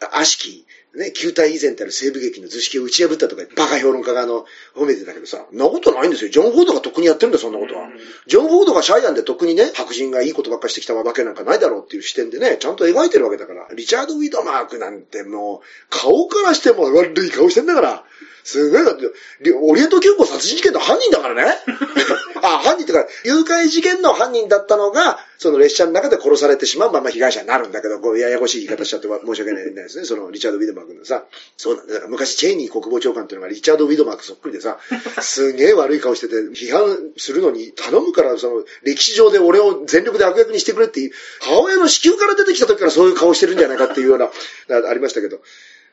悪しき、ね、球体以前たる西部劇の図式を打ち破ったとか、バカ評論家があの、褒めてたけどさ、なことないんですよ。ジョン・フォードがとっくにやってるんだよ、そんなことは。ジョン・フォードがシャイアンでとっくにね、白人がいいことばっかしてきたわけなんかないだろうっていう視点でね、ちゃんと描いてるわけだから。リチャード・ウィドマークなんてもう、顔からしても悪い顔してんだから。すごい、だって、リオリエント急行殺人事件の犯人だからね。あ、犯人ってか、誘拐事件の犯人だったのが、その列車の中で殺されてしまうまま被害者になるんだけど、こう、ややこしい言い方しちゃって申し訳ないですね。その、リチャード・ウィドマークのさ、そうなんだ。だから昔、チェイニー国防長官っていうのがリチャード・ウィドマークそっくりでさ、すげえ悪い顔してて、批判するのに頼むから、その、歴史上で俺を全力で悪役にしてくれっていう、母親の子宮から出てきた時からそういう顔してるんじゃないかっていうような、ありましたけど。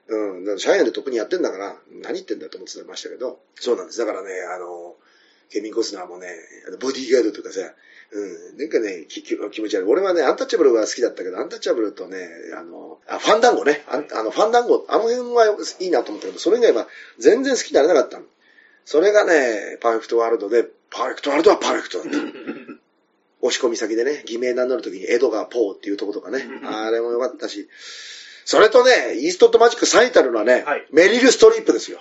うん、シャイアンで特にやってんだから、何言ってんだと思ってましたけど、そうなんです。だからね、あの、ケビン・コスナーもね、あのボディーガードとかさ、うん、なんかね、きき気持ち悪い。俺はね、アンタッチャブルが好きだったけど、アンタッチャブルとね、あの、あファンダンゴね、ああの、ファンダンゴ、あの辺はいいなと思ったけど、それ以外は全然好きになれなかったの。それがね、パーフェクトワールドで、パーフェクトワールドはパーフェクトだった。押し込み先でね、偽名名乗るときにエドガー・ポーっていうとことかね、あれも良かったし、それとね、イーストウッドマジック最たるのはね、はいメリル・ストリープですよ。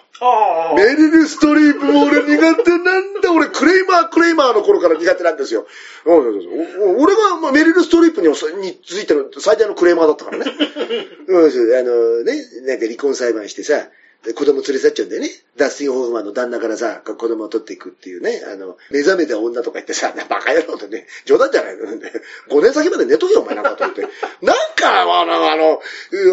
メリル・ストリープも俺苦手なんだ。俺、クレイマー、クレイマーの頃から苦手なんですよ。俺がまあメリル・ストリープにについての最大のクレイマーだったからね。うん、あのね、なんか離婚裁判してさ、で子供連れ去っちゃうんだよね。ダスティン・ホーフマンの旦那からさ、子供を取っていくっていうね、あの、目覚めた女とか言ってさ、バカ野郎ってね、冗談じゃないのね。5年先まで寝とけよ、お前なんかと思って。なんか、あの、あの、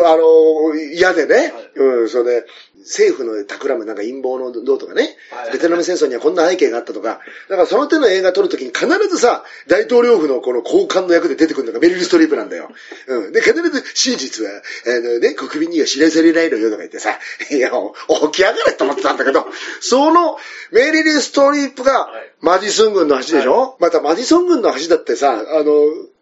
あの、嫌でね、うん、それで、政府の企むなんか陰謀のどうとかね。はい、ベトナム戦争にはこんな背景があったとか、だからその手の映画撮るときに必ずさ、大統領府のこの高官の役で出てくるのがメリル・ストリープなんだよ。うん。で、必ず真実は、あのね、国民には知らされないのよとか言ってさ、いや、起き上がれと思ってたんだけど、そのメリル・ストリープがはい。マディソン軍の橋でしょ、またマディソン軍の橋だってさ、あの、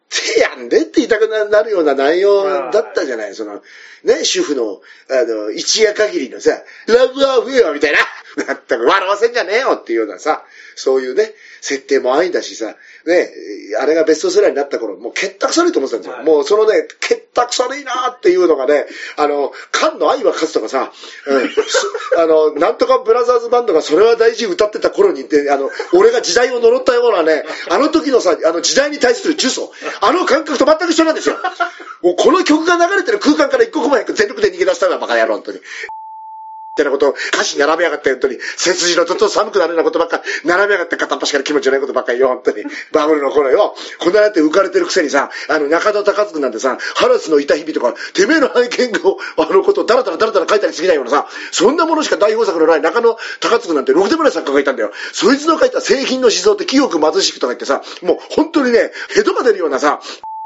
手やんでって言いたくなるような内容だったじゃない、その、ね、主婦の、あの、一夜限りのさ、ラブアフェアみたいな、まっ笑わせんじゃねえよっていうようなさ、そういうね、設定も愛だしさ、ね、あれがベストセラーになった頃、もう結託されいと思ってたんですよ。はい。もうそのね、結たくされいなっていうのがね、あの、菅の愛は勝つとかさ、うん、あの、なんとかブラザーズバンドがそれは大事歌ってた頃にって、あの、俺が時代を呪ったようなね、あの時のさ、あの時代に対する呪詛、あの感覚と全く一緒なんですよ。もうこの曲が流れてる空間から一刻も早く全力で逃げ出したのはバカ野郎、本当に。ってなことを歌詞並べやがって、本当に。背筋のとっと寒くなるようなことばっか、並べやがって片っ端から気持ち悪いことばっかりよ、本当に。バブルの頃よ。こんなやって浮かれてるくせにさ、あの、中田隆津なんてさ、ハラスのいた日々とか、てめえの愛犬を、あのことをダラダラダラダラ書いたりすぎないようなさ、そんなものしか代表作のない中野隆津なんてろくでもない作家がいたんだよ。そいつの書いた製品の思想って清く貧しくとか言ってさ、もう本当にね、ヘドが出るようなさ、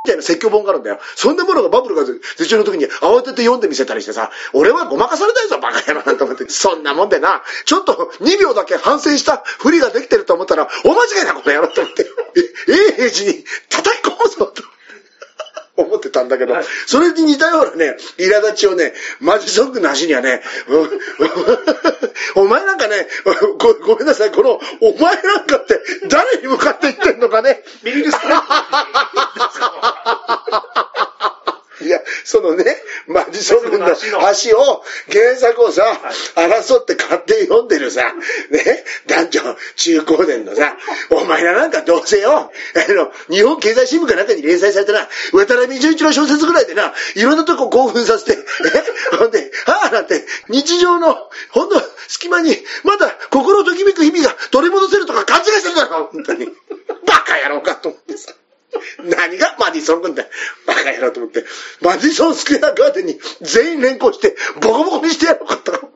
みたいな説教本があるんだよ。そんなものがバブルが絶頂の時に慌てて読んでみせたりしてさ、俺はごまかされたいぞ、バカ野郎なんて思って。そんなもんでな、ちょっと2秒だけ反省したふりができてると思ったら、お間違いだ、この野郎と思って。え、永平寺に叩き込むぞ、と。思ってたんだけど、はいそれに似たようなね、苛立ちをね、マジソングの足にはね、う んお前なんかね ご、ごめんなさい、この、お前なんかって誰に向かって言ってんのかね。メリル・ストリーいや、そのね、マジソングの橋を、原作をさ、争って勝手に読んでるさ、ね、男女中高年のさ、お前らなんかどうせよ、あの、日本経済新聞かなんかに連載されたな、渡辺純一の小説ぐらいでな、いろんなとこ興奮させて、え、ほんで、はぁなんて、日常の、ほんの隙間に、まだ心ときめく日々が取り戻せるとか勘違いしてるだろ、本当に。バカ野郎かと思ってさ。何がマディソン軍だよ。バカ野郎と思って。マディソンスクエアガーデンに全員連行してボコボコにしてやろうかとか。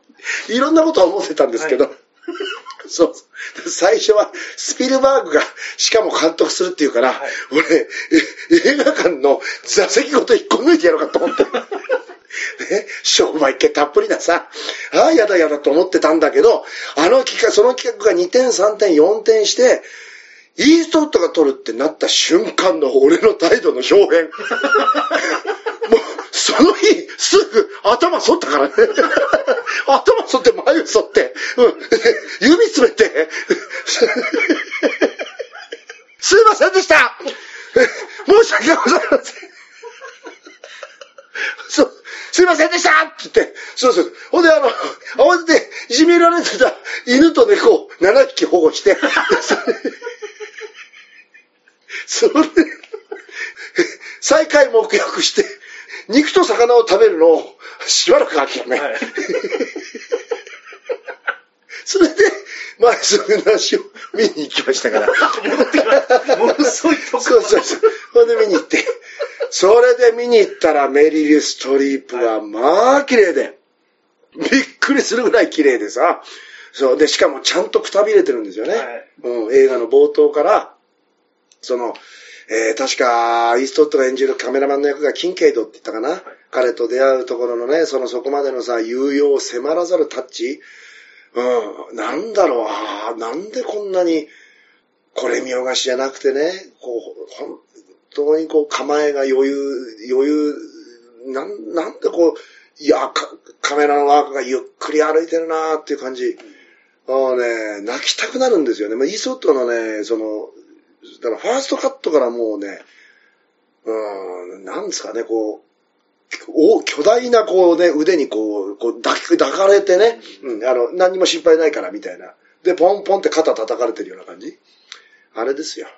いろんなことは思ってたんですけど。はそうそう。最初はスピルバーグがしかも監督するっていうから、はい俺、え映画館の座席ごと引っこ抜いてやろうかと思って。ね、商売系たっぷりなさ、ああ、やだやだと思ってたんだけど、あの企画、その企画が2点、3点、4点して、イーストウッドが取るってなった瞬間の俺の態度の表現。もう、その日、すぐ頭反ったからね。頭反って眉反って、うん、指詰めて、すいませんでした申し訳ございません。そう、すいませんでしたって言って、そうそう。ほんで、あの、慌てて、いじめられてた犬と猫を7匹保護して、それで、再会目標して、肉と魚を食べるのをしばらく諦め、はい それで、まあ、その話を見に行きましたから。戻ってき。ものすごいとこそうそうそう。それで見に行って。それで見に行ったらメリル・ストリープはまあ綺麗で。びっくりするぐらい綺麗でさ。そう。で、しかもちゃんとくたびれてるんですよね。はいうん、映画の冒頭から、その、えー、確か、イーストウッドが演じるカメラマンの役がキンケイドって言ったかな？彼と出会うところのね、そのそこまでのさ、有用を迫らざるタッチ。うん、なんだろう、あーなんでこんなに、これ見よがしじゃなくてね、こう、本当にこう構えが余裕、余裕、なん、なんでこう、いや、カカメラのワークがゆっくり歩いてるなーっていう感じ。あのね、泣きたくなるんですよね。まあ、イーストウッドのね、その、だからファーストカットからもうね、うん、なんですかね、こお巨大なこうね、腕にこう、こう抱き抱かれてね、うん、あの、何にも心配ないからみたいな。で、ポンポンって肩叩かれてるような感じ。あれですよ。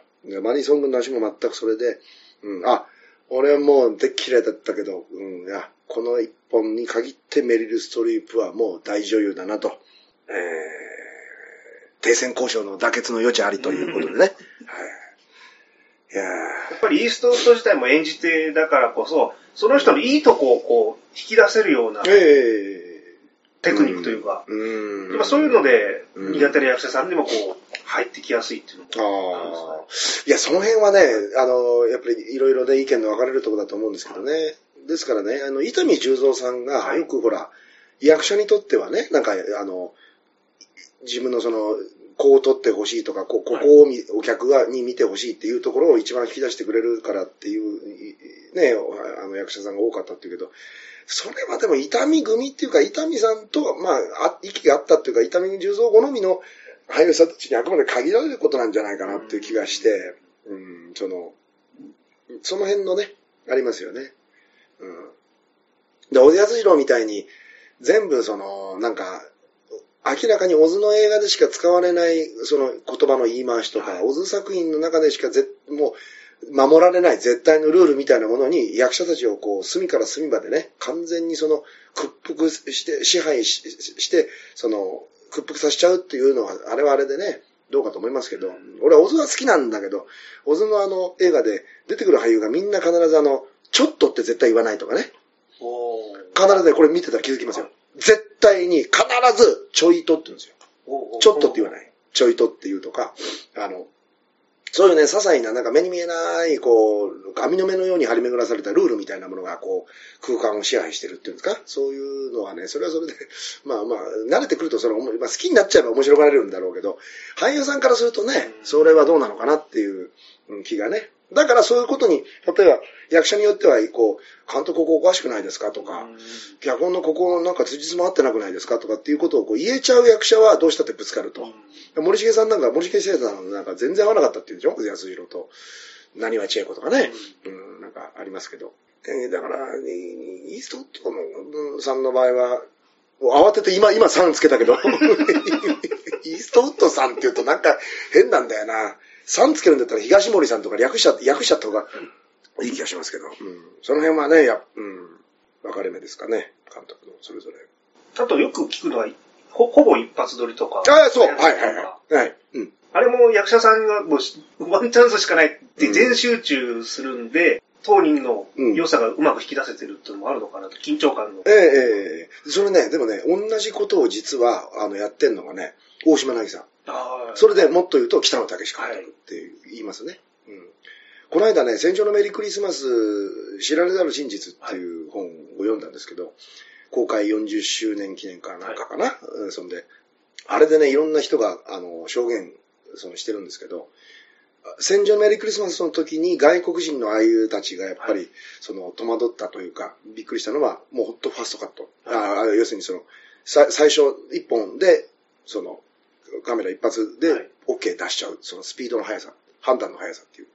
マニソン軍の足も全くそれで、うん、あ、俺はもうでっ嫌いだったけど、うん、いや、この一本に限ってメリル・ストリープはもう大女優だなと。えー、停戦交渉の妥結の余地ありということでね。はい。いややっぱりイーストウッド自体も演じ手だからこそ、その人のいいとこをこう、引き出せるようなー、えテクニックというか、ー、うん。まあそういうので、うん苦手な役者さんでもこう、入ってきやすいっていうのもあるんですかねああ。いや、その辺はね、あの、やっぱりいろいろね、意見の分かれるところだと思うんですけどね。ですからね、あの、伊丹十三さんが、はいよくほら、役者にとってはね、なんか、あの、自分のその、こう撮ってほしいとか、こここを見お客がに見てほしいっていうところを一番引き出してくれるからっていう、ね、あの役者さんが多かったっていうけど、それはでも伊丹組っていうか、伊丹さんと、まあ、あ息があったっていうか、伊丹十三好みの俳優さんたちにあくまで限られることなんじゃないかなっていう気がして、うん、その、その辺のね、ありますよね。うん。で、小津安二郎みたいに、全部その、なんか、明らかに小津の映画でしか使われない、その言葉の言い回しとか、はい小津作品の中でしかぜもう、守られない絶対のルールみたいなものに役者たちをこう隅から隅までね、完全にその屈服して、支配しして、その屈服させちゃうっていうのは、あれはあれでね、どうかと思いますけど、俺は小津は好きなんだけど、小津のあの映画で出てくる俳優がみんな必ずあの、ちょっとって絶対言わないとかね。必ずね、これ見てたら気づきますよ。絶対に必ずちょいとって言うんですよ。ちょっとって言わない。ちょいとって言うとか、あの、そういうね、些細な、なんか目に見えない、こう、網の目のように張り巡らされたルールみたいなものが、こう、空間を支配してるっていうんですか？そういうのはね、それはそれで、まあまあ、慣れてくると、その、まあ、好きになっちゃえば面白がられるんだろうけど、俳優さんからするとね、それはどうなのかなっていううん気がね。だからそういうことに、例えば、役者によっては、こう、監督ここおかしくないですかとか、脚本のここなんか辻褄合ってなくないですかとかっていうことをこう言えちゃう役者はどうしたってぶつかると。森重さんなんか、森重聖さんなんか全然合わなかったっていうでしょ？安弘と。何は千恵子とかね。うん、なんかありますけど。えーだから、イーストウッドのうんさんの場合は、慌てて今、今3つけたけど、イーストウッドさんって言うとなんか変なんだよな。3つけるんだったら東森さんとか略しちゃ、訳しちゃった方がいい気がしますけど。うん、その辺はね、や、うん、分かれ目ですかね。監督のそれぞれ。あとよく聞くのは、ほほぼ一発撮りとか。ああ、そう。はいはいはい。はい。うん。あれも役者さんがもうしワンチャンスしかないって全集中するんで、当人の良さがうまく引き出せてるっていうのもあるのかなと、緊張感の。ええええそれね、でもね、同じことを実は、あの、やってんのがね、大島渚さん。あそれでもっと言うと、北野武監督っていう言いますね。うん。この間ね、戦場のメリークリスマス、知られざる真実っていう本を読んだんですけど、公開40周年記念かなんかかな、うんそんで、あれでね、いろんな人が、あの、証言、その、してるんですけど、戦場のメリークリスマスの時に外国人の俳優たちがやっぱり、その、戸惑ったというか、びっくりしたのは、もうほんとファーストカット。ああ要するにその、さ最初一本で、その、カメラ一発ではい OK 出しちゃう、そのスピードの速さ、判断の速さっていう。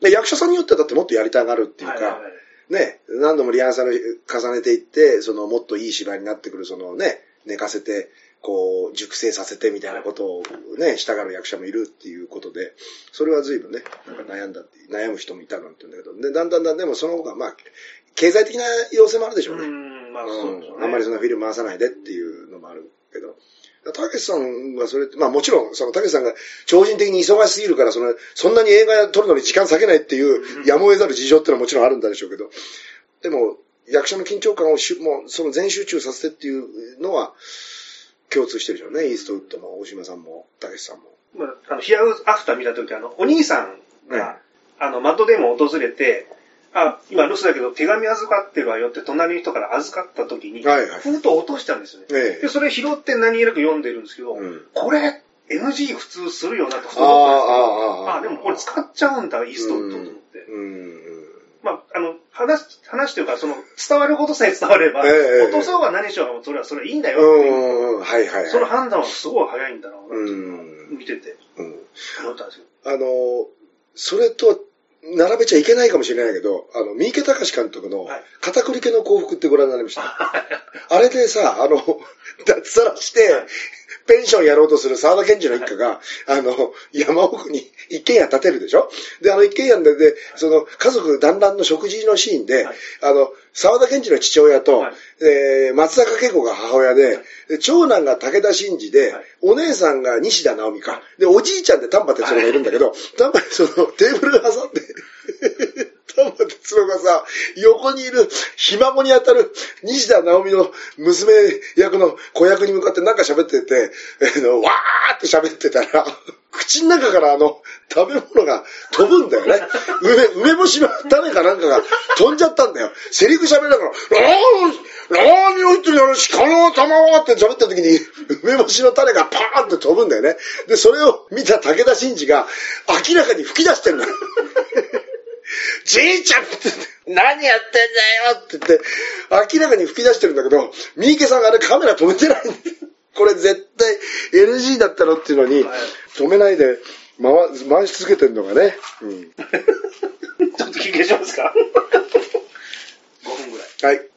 で役者さんによってはだってもっとやりたがるっていうか、ね、何度もリハーサル重ねていって、そのもっといい芝居になってくる、そのね、寝かせて、こう、熟成させてみたいなことをね、したがる役者もいるっていうことで、それは随分ね、なんか悩んだって、悩む人もいたなんて言うんだけど、で、だんだんだんでもその方が、まあ、経済的な要請もあるでしょうね。うん、まあそうね。うん、あんまりそんなフィルム回さないでっていうのもあるけど。たけしさんはそれまあもちろん、そのたけしさんが超人的に忙しすぎるから、その、そんなに映画撮るのに時間割けないっていう、やむを得ざる事情ってのはもちろんあるんだでしょうけど、でも、役者の緊張感をしもう、その全集中させてっていうのは、共通してるでしょうね。イーストウッドも、大島さんも、たけしさんも。まあ、あの、ヒアウアフター見たとき、あの、お兄さんが、あの、マッドデーモン訪れて、あ、今留守だけど手紙預かってるわよって隣の人から預かった時に、はいはい封筒落としたんですよね。ええで、それ拾って何気なく読んでるんですけど、うんこれ、NG 普通するよなとふとああ、思ったんですよ。ああ、あでもこれ使っちゃうんだ、イーストウッドと思って。うん。まあ、あの、話、話というか、その、伝わることさえ伝われば、ええ落とそうが何しようが、それは、それはいいんだようっていう、はいはいはい。その判断はすごい早いんだな、うん。見ててうん。思ったんですよ。あの、それと、並べちゃいけないかもしれないけど、あの、三池隆監督のはい、片栗家の幸福ってご覧になりました？あれでさ、あの、脱サラして、ペンションやろうとする沢田賢治の一家が、あの、山奥に一軒家建てるでしょ？で、あの一軒家で、で、その、家族団らんの食事のシーンで、はい。あの、沢田賢治の父親と、はいえー松坂慶子が母親で、で長男が武田真治で、はいお姉さんが西田直美か。で、おじいちゃんで丹波哲郎がいるんだけど、丹波、その、テーブル挟んで、丹波哲郎がさ、横にいる、ひ孫に当たる西田直美の娘役の子役に向かってなんか喋ってて、あの、わーって喋ってたら、口の中からあの、食べ物が飛ぶんだよね。梅、梅干しの種かなんかが飛んじゃったんだよ。セリフ喋りながら、なーにを言ってるの鹿の玉って喋った時に、梅干しの種がパーンって飛ぶんだよね。で、それを見た武田真治が、明らかに吹き出してるのよ。じいちゃんって言って、何やってんだよって言って、明らかに吹き出してるんだけど、三池さんがあれカメラ止めてないんだよ これ絶対 NG だったのっていうのに、はい止めないで回回し続けてるのがね。うん。ちょっと休憩しますか ?5 分ぐらい。はい。